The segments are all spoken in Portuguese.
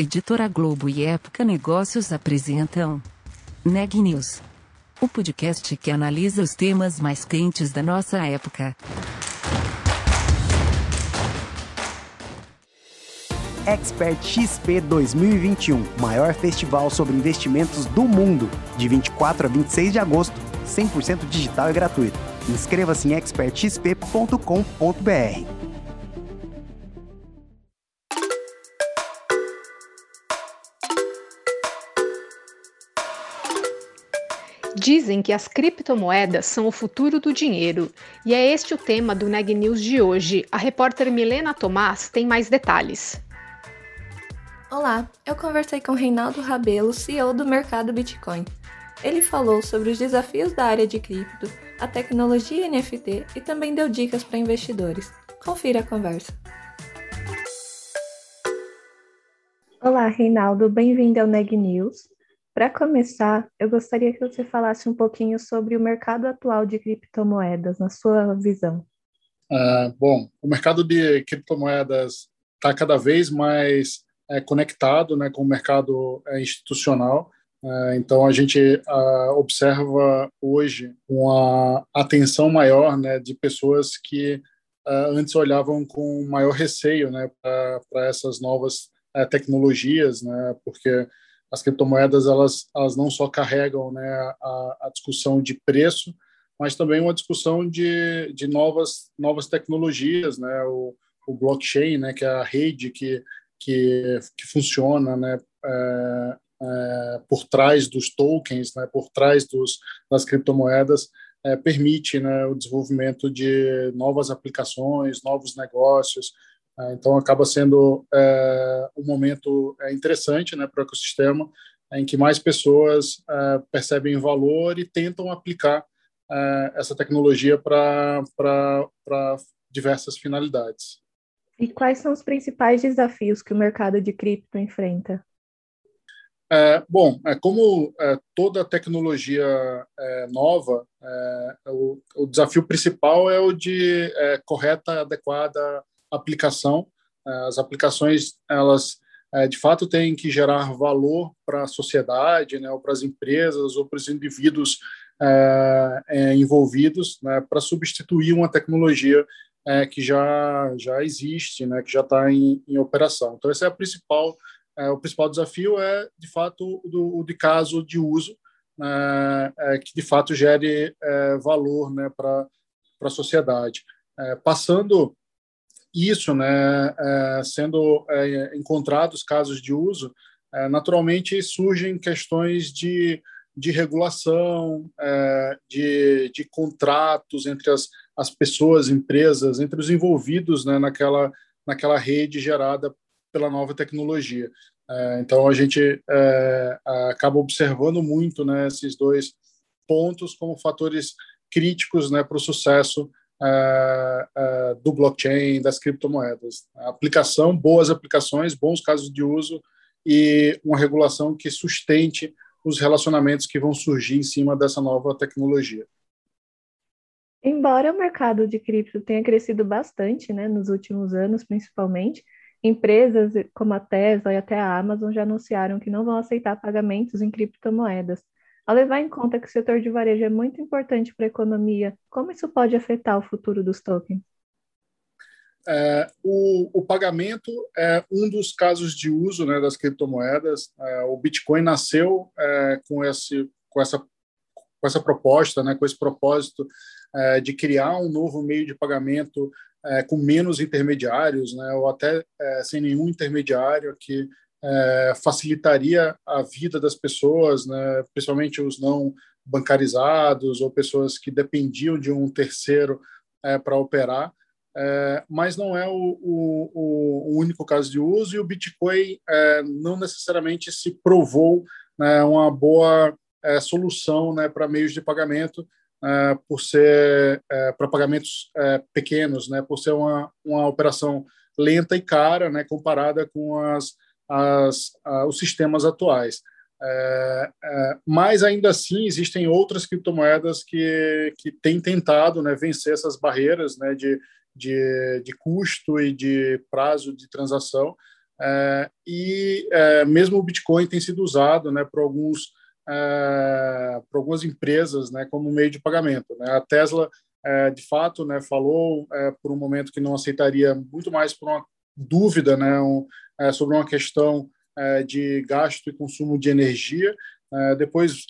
Editora Globo e Época Negócios apresentam Neg News, o podcast que analisa os temas mais quentes da nossa época. Expert XP 2021, maior festival sobre investimentos do mundo, de 24 a 26 de agosto, 100% digital e gratuito. Inscreva-se em expertxp.com.br. Dizem que as criptomoedas são o futuro do dinheiro, e é este o tema do Neg News de hoje. A repórter Milena Tomás tem mais detalhes. Olá, eu conversei com Reinaldo Rabelo, CEO do mercado Bitcoin. Ele falou sobre os desafios da área de cripto, a tecnologia NFT e também deu dicas para investidores. Confira a conversa. Olá, Reinaldo, bem-vindo ao Neg News. Para começar, eu gostaria que você falasse um pouquinho sobre o mercado atual de criptomoedas, na sua visão. Uh, bom, o mercado de criptomoedas está cada vez mais é, conectado né, com o mercado é, institucional. Uh, então, a gente uh, observa hoje uma atenção maior né, de pessoas que antes olhavam com maior receio né, para essas novas tecnologias, né, porque as criptomoedas elas, elas não só carregam né, a, a discussão de preço, mas também uma discussão de, de novas, novas tecnologias, né, o, o blockchain, né, que é a rede que, que, que funciona né, é, é, por trás dos tokens, né, por trás dos, das criptomoedas, é, permite né, o desenvolvimento de novas aplicações, novos negócios, então, acaba sendo é, um momento é, interessante né, para o ecossistema, em que mais pessoas é, percebem valor e tentam aplicar é, essa tecnologia para diversas finalidades. E quais são os principais desafios que o mercado de cripto enfrenta? É, bom, é, como é, toda tecnologia é, nova, o, o, desafio principal é o de correta, adequada aplicação. É, as aplicações, elas é, de fato têm que gerar valor para a sociedade, né, ou para as empresas, ou para os indivíduos é, é, envolvidos, né, para substituir uma tecnologia é, que já já existe, né, que já está em, em, operação. Então esse é a principal é, o principal desafio é de fato o de caso de uso né, que de fato gere valor, né, para a sociedade. passando isso, né, é, sendo é, encontrados casos de uso, é, naturalmente surgem questões de, de regulação, de, de contratos entre as, as pessoas, empresas, entre os envolvidos né, naquela, naquela rede gerada pela nova tecnologia. Então, a gente acaba observando muito né, esses dois pontos como fatores críticos né, para o sucesso uh, uh, do blockchain, das criptomoedas. Aplicação, boas aplicações, bons casos de uso e uma regulação que sustente os relacionamentos que vão surgir em cima dessa nova tecnologia. Embora o mercado de cripto tenha crescido bastante, né, nos últimos anos, principalmente, empresas como a Tesla e até a Amazon já anunciaram que não vão aceitar pagamentos em criptomoedas. Ao levar em conta que o setor de varejo é muito importante para a economia, como isso pode afetar o futuro dos tokens? É, o, o, pagamento é um dos casos de uso né, das criptomoedas. É, o Bitcoin nasceu é, com, esse, com, essa, com essa proposta, né, com esse propósito é, de criar um novo meio de pagamento é, com menos intermediários, né, ou até sem nenhum intermediário, que é, facilitaria a vida das pessoas, né, principalmente os não bancarizados ou pessoas que dependiam de um terceiro é, para operar, é, mas não é o, o, o, único caso de uso e o Bitcoin é, não necessariamente se provou né, uma boa é, solução né, para meios de pagamento, é, por ser para pagamentos pequenos, né, por ser uma, uma operação lenta e cara, né, comparada com as as, os sistemas atuais. É, é, mas ainda assim existem outras criptomoedas que, que têm tentado né, vencer essas barreiras né, de, de, de custo e de prazo de transação. é, e é, mesmo o Bitcoin tem sido usado né, por, alguns, é, por algumas empresas né, como meio de pagamento. Né? A Tesla, é, de fato, né, falou por um momento que não aceitaria muito mais por uma dúvida né, um, é, sobre uma questão de gasto e consumo de energia. depois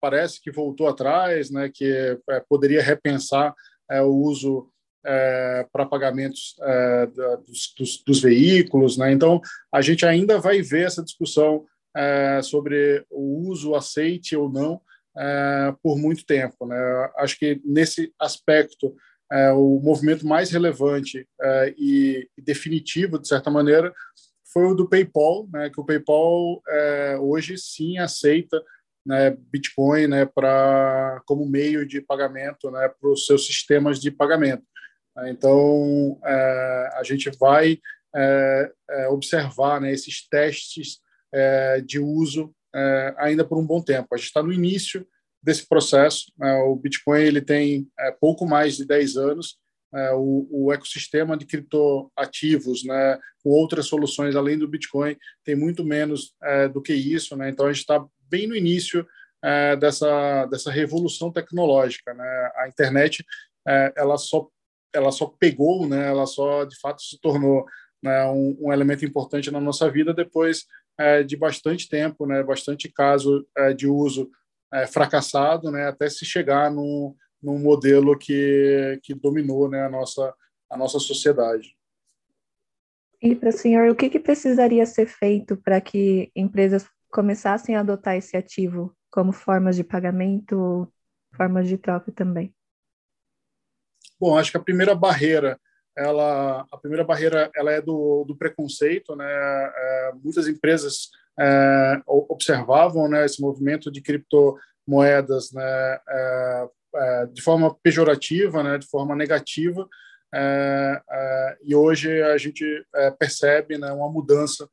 parece que voltou atrás, né, que poderia repensar o uso é, para pagamentos é, dos, dos, dos, veículos. Né? Então, a gente ainda vai ver essa discussão é, sobre o uso, aceite ou não, é, por muito tempo. Né? Acho que, nesse aspecto, é, o movimento mais relevante é, e, definitivo, de certa maneira, foi o do PayPal, né? que o PayPal hoje sim aceita né, Bitcoin né, pra, como meio de pagamento né, para os seus sistemas de pagamento. Então, é, a gente vai é, é, observar né, esses testes de uso ainda por um bom tempo. A gente está no início desse processo. Né, o Bitcoin ele tem pouco mais de 10 anos. O, o, ecossistema de criptoativos, né, com outras soluções além do Bitcoin, tem muito menos do que isso. Né? Então, a gente está bem no início dessa, dessa revolução tecnológica. Né? A internet ela só ela só pegou, né? Ela só de fato se tornou né, um, um elemento importante na nossa vida depois é, de bastante tempo, né? Bastante caso é, de uso é, fracassado, né? Até se chegar no, num modelo que que dominou, né? A nossa a nossa sociedade. E para o senhor, o que, que precisaria ser feito para que empresas começassem a adotar esse ativo como formas de pagamento, formas de troca também? Bom, acho que a primeira barreira, ela, a primeira barreira, ela é do, do preconceito, né? É, muitas empresas é, observavam, né, esse movimento de criptomoedas, né, é, é de forma pejorativa, né, de forma negativa, é, é, e hoje a gente percebe, né, uma mudança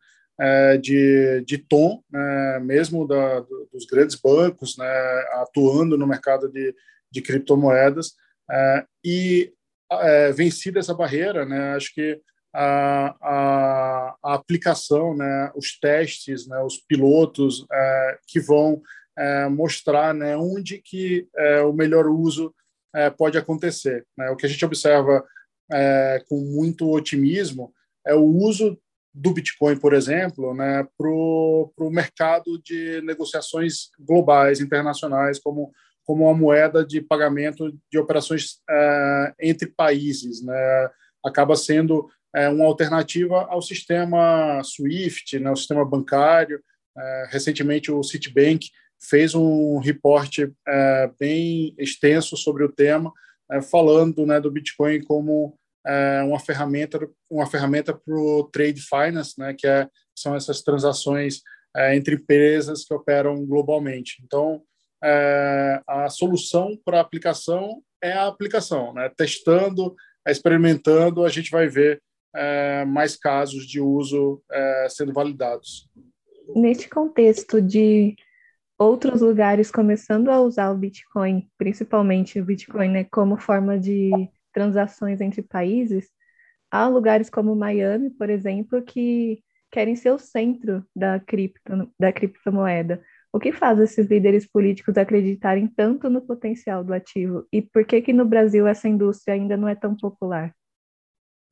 de, de tom, né, mesmo da, dos grandes bancos, né, atuando no mercado de, de criptomoedas, é, e é, vencida essa barreira, né, acho que a, a, a, aplicação, né, os testes, né, os pilotos é, que vão é, mostrar né, onde que é, o melhor uso é, pode acontecer. Né? O que a gente observa com muito otimismo é o uso do Bitcoin, por exemplo, né, para o mercado de negociações globais, internacionais, como como uma moeda de pagamento de operações é, entre países, né? Acaba sendo é, uma alternativa ao sistema SWIFT, né? O sistema bancário. É, recentemente, o Citibank fez um reporte é, bem extenso sobre o tema, é, falando né, do Bitcoin como é, uma ferramenta, uma ferramenta para o trade finance, né? Que é, são essas transações entre empresas que operam globalmente. Então, é, a solução para a aplicação é a aplicação. Né? Testando, experimentando, a gente vai ver é, mais casos de uso é, sendo validados. Neste contexto de outros lugares começando a usar o Bitcoin, principalmente o Bitcoin, né, como forma de transações entre países, há lugares como Miami, por exemplo, que querem ser o centro da, cripto, da criptomoeda. O que faz esses líderes políticos acreditarem tanto no potencial do ativo? E por que que no Brasil essa indústria ainda não é tão popular?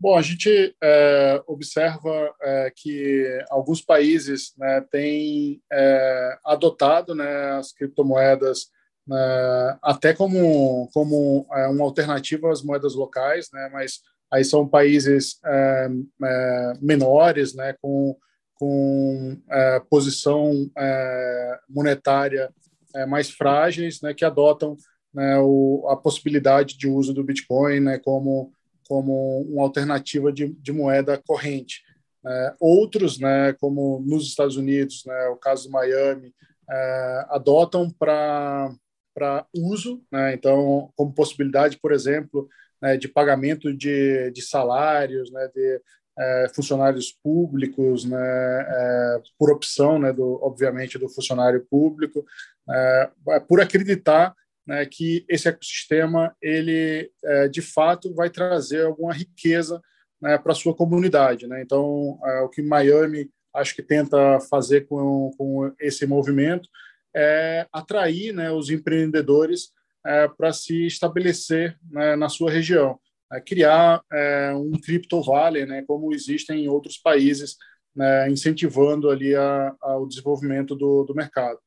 Bom, a gente é, observa é, que alguns países né, têm é, adotado né, as criptomoedas né, até como, como é, uma alternativa às moedas locais, né, mas aí são países é, é, menores, né, com com posição monetária mais frágeis, né, que adotam né, o, a possibilidade de uso do Bitcoin né, como, como uma alternativa de, de moeda corrente. É, outros, né, como nos Estados Unidos, né, o caso de Miami, é, adotam para uso, né, então, como possibilidade, por exemplo, né, de pagamento de, de salários, né, de é, funcionários públicos, né, é, por opção, né, do, obviamente, do funcionário público, é, é por acreditar né, que esse ecossistema, ele, é, de fato, vai trazer alguma riqueza né, para sua comunidade. Né? Então, é, o que Miami acho que tenta fazer com, com esse movimento é atrair né, os empreendedores é, para se estabelecer né, na sua região, é, criar é, um Crypto Valley, né, como existem em outros países, né, incentivando ali a, desenvolvimento do, do mercado.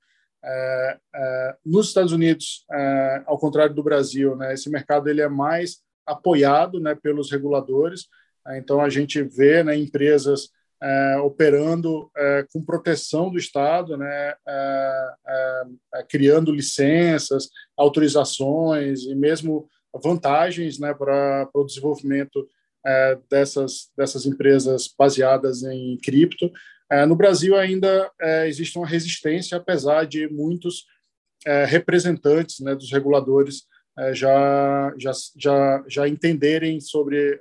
É, é, nos Estados Unidos, é, ao contrário do Brasil, né, esse mercado ele é mais apoiado né, pelos reguladores. então a gente vê né, empresas operando com proteção do Estado, né, criando licenças, autorizações e mesmo vantagens né, para o desenvolvimento dessas, dessas empresas baseadas em cripto. No Brasil ainda existe uma resistência, apesar de muitos representantes né, dos reguladores já, já, já, já entenderem sobre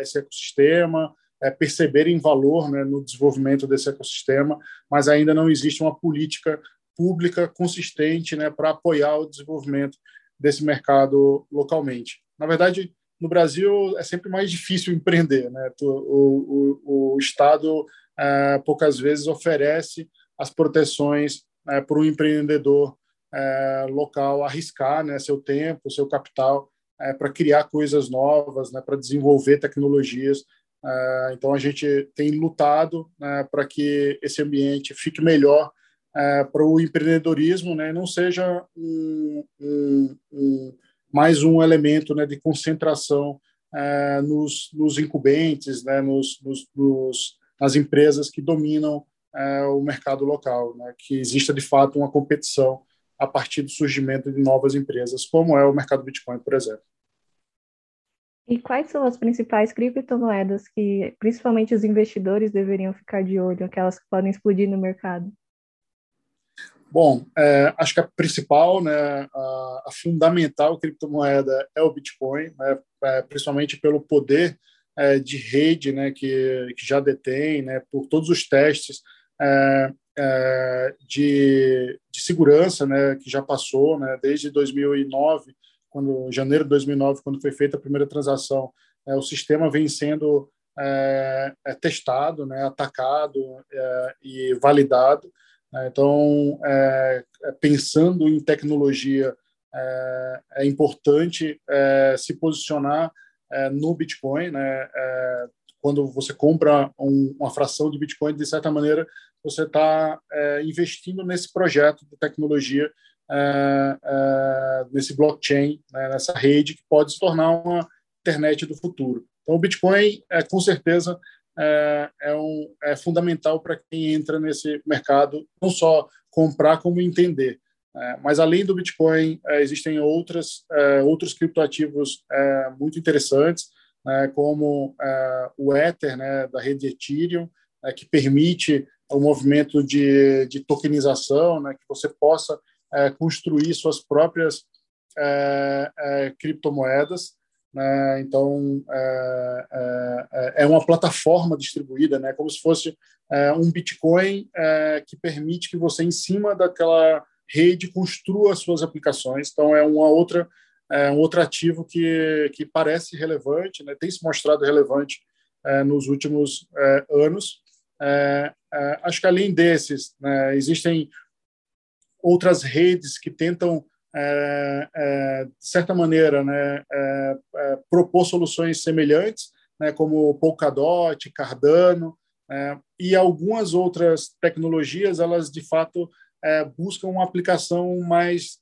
esse ecossistema, é, perceberem valor né, no desenvolvimento desse ecossistema, mas ainda não existe uma política pública consistente né, para apoiar o desenvolvimento desse mercado localmente. Na verdade, no Brasil é sempre mais difícil empreender. Né? O, o, o Estado é, poucas vezes oferece as proteções é, para o empreendedor é, local arriscar né, seu tempo, seu capital é, para criar coisas novas, né, para desenvolver tecnologias. É, então, a gente tem lutado né, para que esse ambiente fique melhor é, para o empreendedorismo, né, não seja um, um, um, mais um elemento né, de concentração é, nos, nos, incumbentes, né, nos, nos, nos, nas empresas que dominam o mercado local, né, que exista de fato uma competição a partir do surgimento de novas empresas, como é o mercado Bitcoin, por exemplo. E quais são as principais criptomoedas que principalmente os investidores deveriam ficar de olho, aquelas que podem explodir no mercado? Bom, é, acho que a principal, né, a, a, fundamental criptomoeda é o Bitcoin, né, é, principalmente pelo poder é, de rede né, que, que já detém, né, por todos os testes é, é, de, de segurança né, que já passou, né, desde 2009 quando janeiro de 2009, quando foi feita a primeira transação, é, o sistema vem sendo é, é testado, né, atacado e validado. Né. então, pensando em tecnologia, é, importante se posicionar no Bitcoin. Né, quando você compra um, uma fração de Bitcoin, de certa maneira, você está investindo nesse projeto de tecnologia é, é, nesse blockchain, né, nessa rede que pode se tornar uma internet do futuro. Então, o Bitcoin, é, com certeza, é, é, um, é fundamental para quem entra nesse mercado, não só comprar, como entender. É, mas, além do Bitcoin, é, existem outras, outros criptoativos muito interessantes, né, como o Ether, né, da rede Ethereum, que permite o movimento de, de tokenização, né, que você possa é, construir suas próprias é, é, criptomoedas. Né? Então, é, é, é, uma plataforma distribuída, né? como se fosse um Bitcoin que permite que você, em cima daquela rede, construa suas aplicações. Então, é uma outra é um outro ativo que, que parece relevante, né? tem se mostrado relevante é, nos últimos é, anos. acho que além desses, né, existem outras redes que tentam, é, é, de certa maneira, né, é, é propor soluções semelhantes, né, como Polkadot, Cardano, é, e algumas outras tecnologias, elas de fato é, buscam uma aplicação mais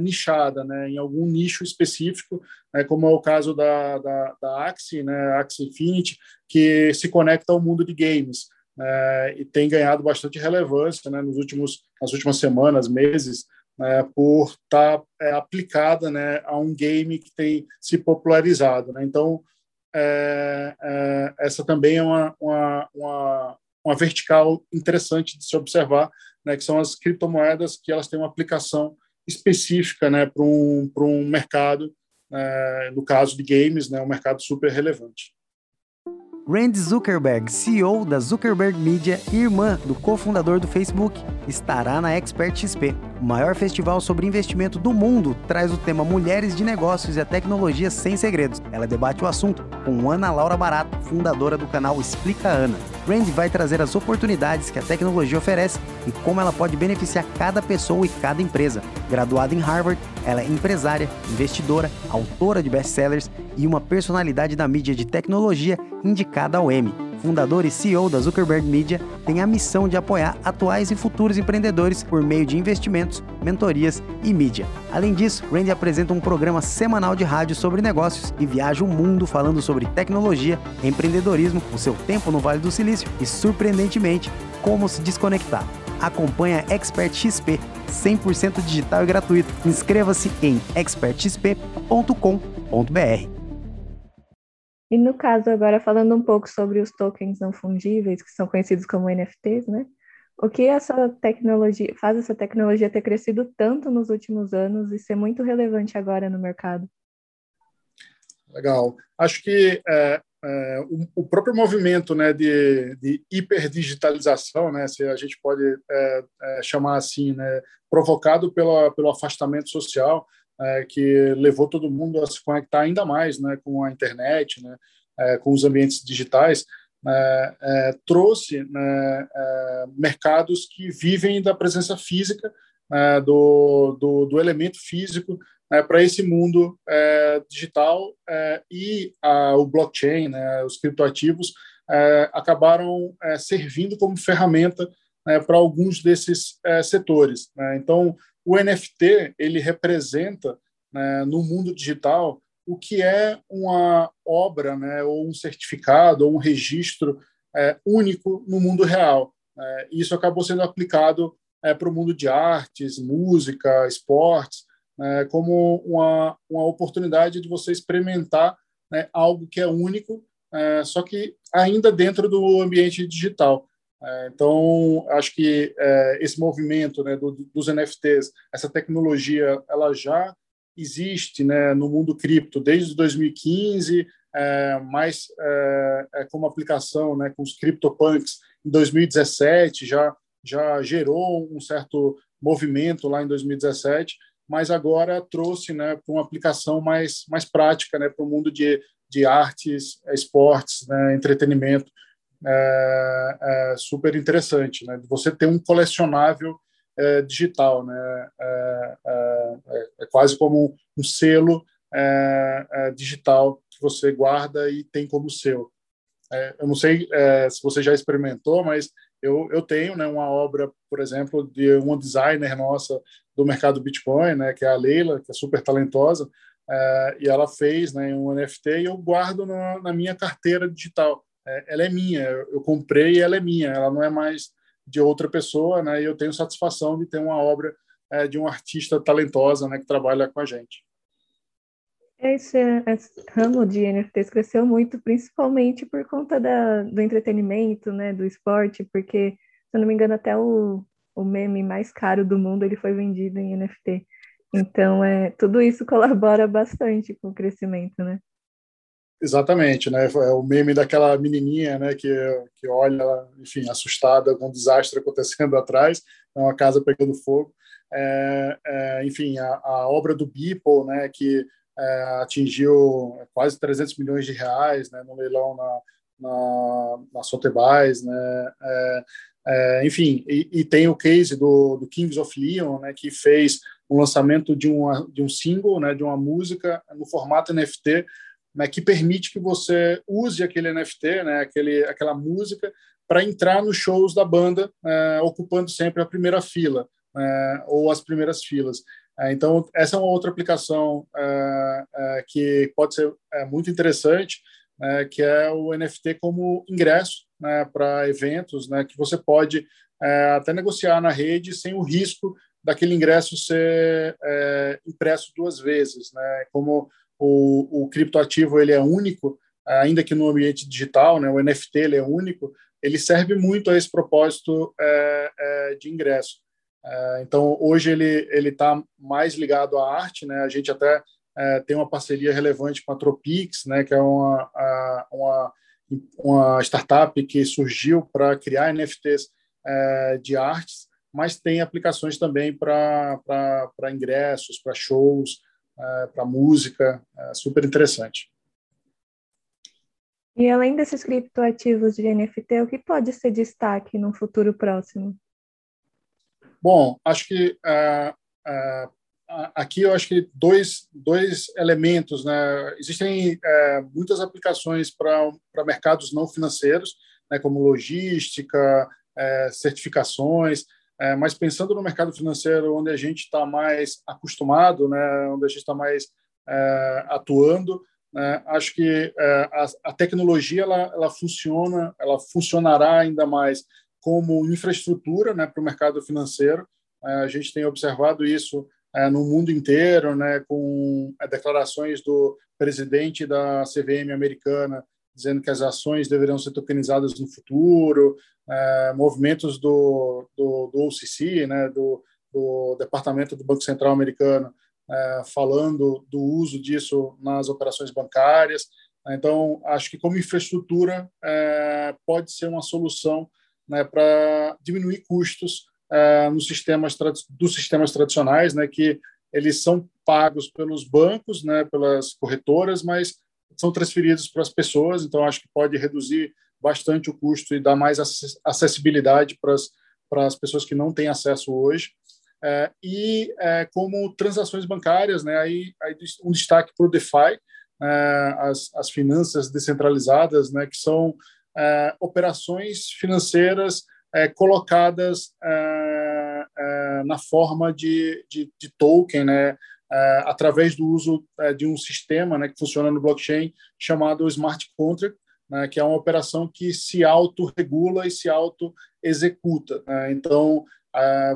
nichada, né, em algum nicho específico, né, como é o caso da, da, da Axie, né, Axie Infinity, que se conecta ao mundo de games é, e tem ganhado bastante relevância né, nos últimos, nas últimas semanas, meses, né, por estar tá, é, aplicada né, a um game que tem se popularizado. Né? Então, é, é, essa também é uma, uma, uma, uma, vertical interessante de se observar, né, que são as criptomoedas que elas têm uma aplicação específica né, para um, um mercado, é, no caso de games, né, um mercado super relevante. Randy Zuckerberg, CEO da Zuckerberg Media e irmã do cofundador do Facebook, estará na Expert XP. O maior festival sobre investimento do mundo, traz o tema Mulheres de Negócios e a Tecnologia Sem Segredos. Ela debate o assunto com Ana Laura Barato, fundadora do canal Explica Ana. Randy vai trazer as oportunidades que a tecnologia oferece e como ela pode beneficiar cada pessoa e cada empresa. Graduada em Harvard, ela é empresária, investidora, autora de best-sellers e uma personalidade da mídia de tecnologia indicada ao Emmy fundador e CEO da Zuckerberg Media, tem a missão de apoiar atuais e futuros empreendedores por meio de investimentos, mentorias e mídia. Além disso, Randy apresenta um programa semanal de rádio sobre negócios e viaja o mundo falando sobre tecnologia, empreendedorismo, o seu tempo no Vale do Silício e, surpreendentemente, como se desconectar. Acompanhe a Expert XP, 100% digital e gratuito. Inscreva-se em expertxp.com.br. E no caso, agora falando um pouco sobre os tokens não fungíveis, que são conhecidos como NFTs, né? O que essa tecnologia faz essa tecnologia ter crescido tanto nos últimos anos e ser muito relevante agora no mercado? Legal. Acho que é, é, o, o, próprio movimento né, de, de hiperdigitalização, né, se a gente pode é, é chamar assim, né, provocado pela, pelo afastamento social, é, que levou todo mundo a se conectar ainda mais né, com a internet, né, é, com os ambientes digitais, é, é trouxe né, é, mercados que vivem da presença física, né, do, do, do, elemento físico, né, para esse mundo é, digital e a, o blockchain, né, os criptoativos, acabaram servindo como ferramenta né, para alguns desses setores. Né. Então, o NFT ele representa né, no mundo digital o que é uma obra, né, ou um certificado, ou um registro é, único no mundo real. É, isso acabou sendo aplicado é, para o mundo de artes, música, esportes, né, como uma, uma oportunidade de você experimentar né, algo que é único, é, só que ainda dentro do ambiente digital. É, então, acho que é, esse movimento né, do, dos NFTs, essa tecnologia, ela já existe né, no mundo cripto desde 2015, é, mais é, é, como aplicação né, com os CryptoPunks em 2017, já, já gerou um certo movimento lá em 2017, mas agora trouxe né, para uma aplicação mais, mais prática né, para o mundo de, de artes, esportes, né, entretenimento é, é super interessante, né? Você ter um colecionável é, digital, né? É, é, é, é quase como um selo digital que você guarda e tem como seu. eu não sei se você já experimentou, mas eu, eu tenho né, uma obra, por exemplo, de uma designer nossa do mercado Bitcoin, né, que é a Leila, que é super talentosa, e ela fez né, um NFT e eu guardo na, na minha carteira digital ela é minha, eu comprei e ela é minha, ela não é mais de outra pessoa, né? E eu tenho satisfação de ter uma obra é, de um artista talentosa, né, que trabalha com a gente. Esse, esse, ramo de NFTs cresceu muito, principalmente por conta da, do entretenimento, né, do esporte, porque, se eu não me engano, até o, o meme mais caro do mundo ele foi vendido em NFT. Então, é, tudo isso colabora bastante com o crescimento, né? Exatamente, né? É o meme daquela menininha, né? Que, que olha, enfim, assustada com um desastre acontecendo atrás, é uma casa pegando fogo. É, é, enfim, a, a, obra do Beeple, né? Que é, atingiu quase 300 milhões de reais, né? No leilão na, na, na Sotheby's, né? É, é, enfim, e, e, tem o case do, do, Kings of Leon, né? Que fez um lançamento de, uma, de um single, né? De uma música no formato NFT né, que permite que você use aquele NFT, né, aquele, aquela música, para entrar nos shows da banda, é, ocupando sempre a primeira fila é, ou as primeiras filas. É, então, essa é uma outra aplicação é, é, que pode ser é, muito interessante, que é o NFT como ingresso né, para eventos, né, que você pode até negociar na rede sem o risco daquele ingresso ser impresso duas vezes, né, como o, o criptoativo ele é único, ainda que no ambiente digital, né, o NFT ele é único, ele serve muito a esse propósito é, é, de ingresso. É, então, hoje ele ele está mais ligado à arte, né? A gente até é, tem uma parceria relevante com a Tropix, né? Que é uma uma, uma startup que surgiu para criar NFTs é, de artes, mas tem aplicações também para ingressos, para shows, é, para música, é super interessante. E além desses criptoativos de NFT, o que pode ser destaque no futuro próximo? Bom, acho que uh, uh, aqui eu acho que dois, dois elementos. Né? Existem uh, muitas aplicações para mercados não financeiros, né, como logística, certificações, mas pensando no mercado financeiro, onde a gente está mais acostumado, né, onde a gente está mais atuando, né, acho que a, a, tecnologia ela, ela funciona, ela funcionará ainda mais como infraestrutura né, para o mercado financeiro. É, a gente tem observado isso é, no mundo inteiro, né, com é, declarações do presidente da CVM americana dizendo que as ações deveriam ser tokenizadas no futuro, movimentos do, do, do OCC, né, do, do Departamento do Banco Central americano, falando do uso disso nas operações bancárias. Então, acho que como infraestrutura pode ser uma solução né, para diminuir custos uh, nos sistemas dos sistemas tradicionais, né, que eles são pagos pelos bancos, né, pelas corretoras, mas são transferidos para as pessoas. Então, acho que pode reduzir bastante o custo e dar mais acessibilidade para as, para as pessoas que não têm acesso hoje. É, e é, como transações bancárias, né, aí, aí um destaque para o DeFi, é, as, as finanças descentralizadas, né, que são é, operações financeiras é, colocadas é, na forma de, de, de token, né, através do uso de um sistema né, que funciona no blockchain chamado smart contract, né, que é uma operação que se autorregula e se auto-executa. Né? Então,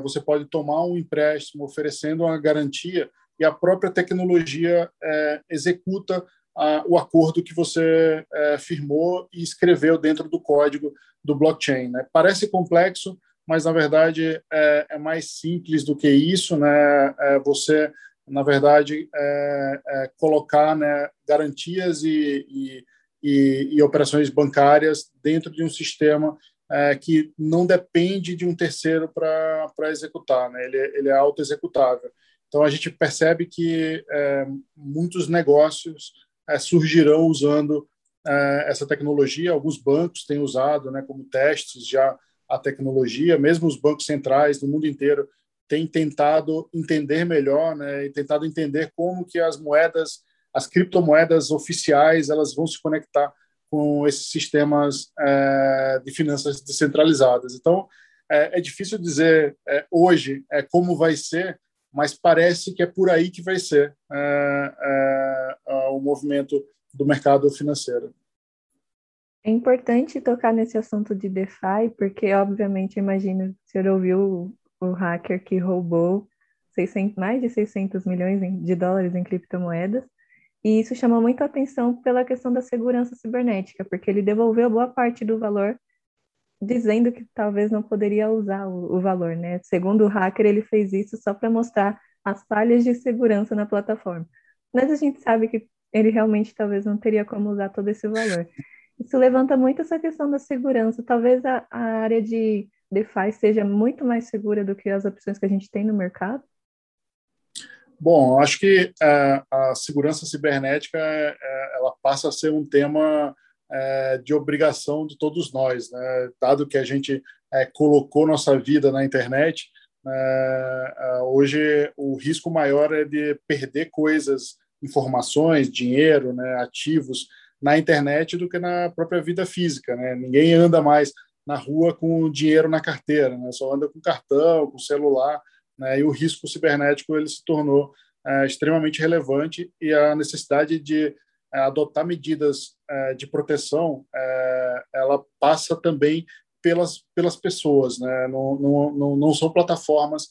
você pode tomar um empréstimo oferecendo uma garantia e a própria tecnologia executa o acordo que você é, firmou e escreveu dentro do código do blockchain. Né? Parece complexo, mas na verdade é, é, mais simples do que isso. Né? É você, na verdade, é, colocar né, garantias e, e, e, e, operações bancárias dentro de um sistema é, que não depende de um terceiro para executar. Né? Ele, ele é auto-executável. Então a gente percebe que muitos negócios é, surgirão usando é, essa tecnologia. Alguns bancos têm usado né, como testes já a tecnologia, mesmo os bancos centrais do mundo inteiro têm tentado entender melhor né, e tentado entender como que as moedas, as criptomoedas oficiais, elas vão se conectar com esses sistemas é, de finanças descentralizadas. Então, é, é difícil dizer é, hoje é, como vai ser, mas parece que é por aí que vai ser é, é, o movimento do mercado financeiro. É importante tocar nesse assunto de DeFi, porque, obviamente, imagino que o senhor ouviu o, o hacker que roubou 600, mais de 600 milhões de dólares em criptomoedas, e isso chamou muito atenção pela questão da segurança cibernética, porque ele devolveu boa parte do valor dizendo que talvez não poderia usar o, o valor, né? Segundo o hacker, ele fez isso só para mostrar as falhas de segurança na plataforma. Mas a gente sabe que ele realmente talvez não teria como usar todo esse valor. Isso levanta muito essa questão da segurança. Talvez a, a área de DeFi seja muito mais segura do que as opções que a gente tem no mercado? Bom, acho que é, a segurança cibernética é, é ela passa a ser um tema é, de obrigação de todos nós, né? dado que a gente é, colocou nossa vida na internet. É, é, hoje o risco maior é de perder coisas, informações, dinheiro, né, ativos na internet do que na própria vida física. Né? Ninguém anda mais na rua com dinheiro na carteira, né? só anda com cartão, com celular, né? e o risco cibernético ele se tornou é, extremamente relevante e a necessidade de é, adotar medidas é, de proteção, é, ela passa também pelas, pelas pessoas, né? não, não, não são plataformas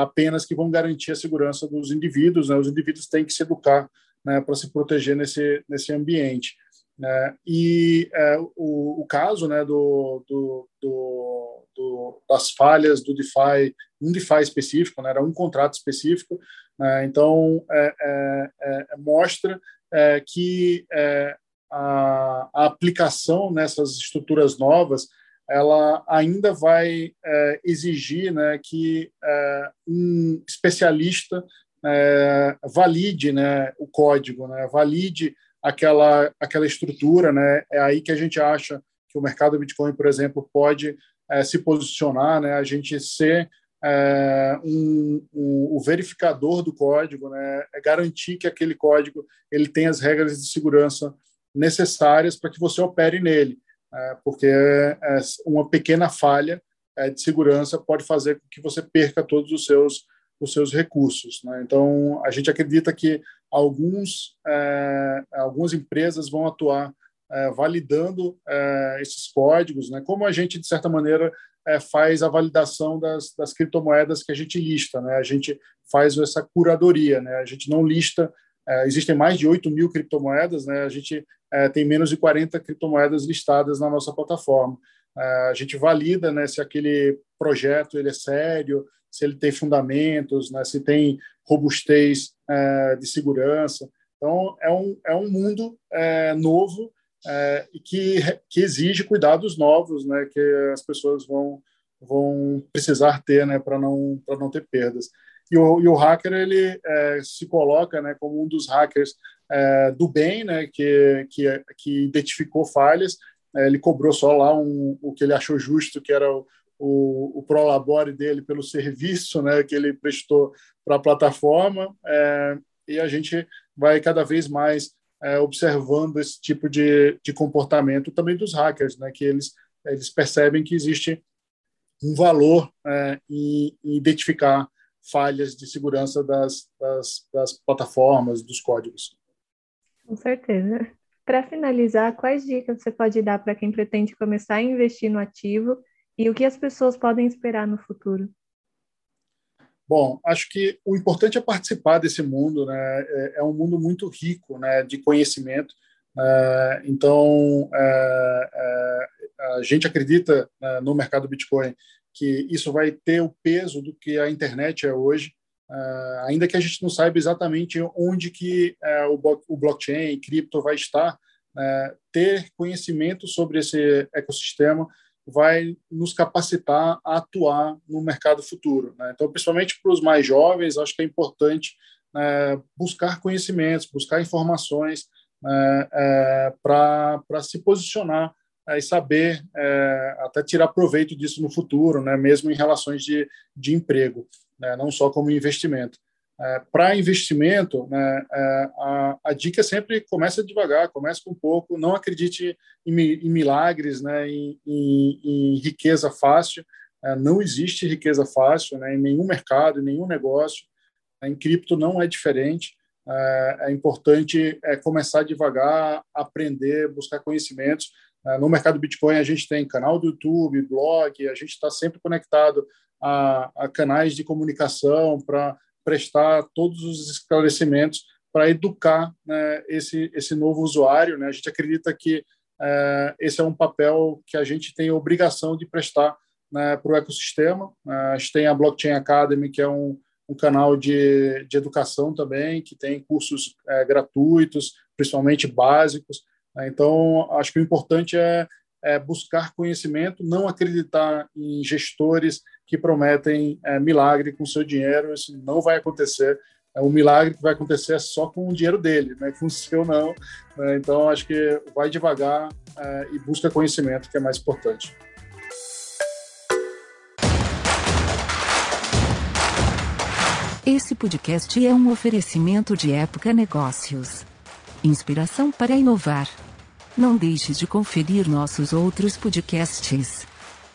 apenas que vão garantir a segurança dos indivíduos, né? os indivíduos têm que se educar né, para se proteger nesse, nesse ambiente. Né? E é, o, o, caso né, do, do, do, do, das falhas do DeFi, um DeFi específico, né, era um contrato específico, né, então é, é, é mostra é, que é, a, a, aplicação nessas estruturas novas ela ainda vai é, exigir né, que é, um especialista é, valide né, o código, né, valide aquela, aquela estrutura. Né, é aí que a gente acha que o mercado Bitcoin, por exemplo, pode é, se posicionar, né, a gente ser é, um, um, o verificador do código, né, é garantir que aquele código ele tem as regras de segurança necessárias para que você opere nele, é, porque é, uma pequena falha é, de segurança pode fazer com que você perca todos os seus os seus recursos. Né? Então, a gente acredita que alguns, é, algumas empresas vão atuar é, validando é, esses códigos, né? como a gente, de certa maneira, é, faz a validação das, das, criptomoedas que a gente lista. Né? A gente faz essa curadoria, né? a gente não lista. É, existem mais de 8 mil criptomoedas, né? a gente é, tem menos de 40 criptomoedas listadas na nossa plataforma. É, a gente valida né, se aquele projeto ele é sério, se ele tem fundamentos, né, se tem robustez de segurança. Então, é um, é um mundo é, novo é, que, que exige cuidados novos, né, que as pessoas vão, vão precisar ter né, para não, não ter perdas. E o, e o hacker ele é, se coloca né, como um dos hackers é, do bem, né, que, que, que identificou falhas. É, ele cobrou só lá um, o que ele achou justo, que era o, o, o prolabore dele pelo serviço né, que ele prestou para a plataforma, é, e a gente vai cada vez mais é, observando esse tipo de, de comportamento também dos hackers, né, que eles, eles percebem que existe um valor é, em, em, identificar falhas de segurança das, das, das plataformas, dos códigos. Com certeza. Para finalizar, quais dicas você pode dar para quem pretende começar a investir no ativo e o que as pessoas podem esperar no futuro? Bom, acho que o importante é participar desse mundo, né? É, é um mundo muito rico, né, de conhecimento. É, então, é, a gente acredita né, no mercado Bitcoin que isso vai ter o peso do que a internet é hoje, ainda que a gente não saiba exatamente onde que o, o blockchain, cripto vai estar. Né, ter conhecimento sobre esse ecossistema vai nos capacitar a atuar no mercado futuro. Né? Então, principalmente para os mais jovens, acho que é importante é, buscar conhecimentos, buscar informações é, é, para se posicionar é, e saber é, até tirar proveito disso no futuro, né? mesmo em relações de, de emprego, né? não só como investimento. É, para investimento, né, é, a, a, dica sempre começa devagar, começa com pouco, não acredite em, em milagres, né, em, em, em, riqueza fácil. É, não existe riqueza fácil né, em nenhum mercado, em nenhum negócio. Em cripto não é diferente. É, é importante é, começar devagar, aprender, buscar conhecimentos. É, no mercado Bitcoin, a gente tem canal do YouTube, blog, a gente está sempre conectado a, a canais de comunicação para prestar todos os esclarecimentos para educar né, esse, esse novo usuário. Né? A gente acredita que é, esse é um papel que a gente tem a obrigação de prestar né, para o ecossistema. É, a gente tem a Blockchain Academy, que é um, um canal de, de educação também, que tem cursos é, gratuitos, principalmente básicos. Né? Então, acho que o importante é, é buscar conhecimento, não acreditar em gestores que prometem é, milagre com seu dinheiro. Isso não vai acontecer. É um milagre que vai acontecer só com o dinheiro dele, né? com o seu não. Né? Então, acho que vai devagar é, e busca conhecimento, que é mais importante. Esse podcast é um oferecimento de Época Negócios. Inspiração para inovar. Não deixe de conferir nossos outros podcasts.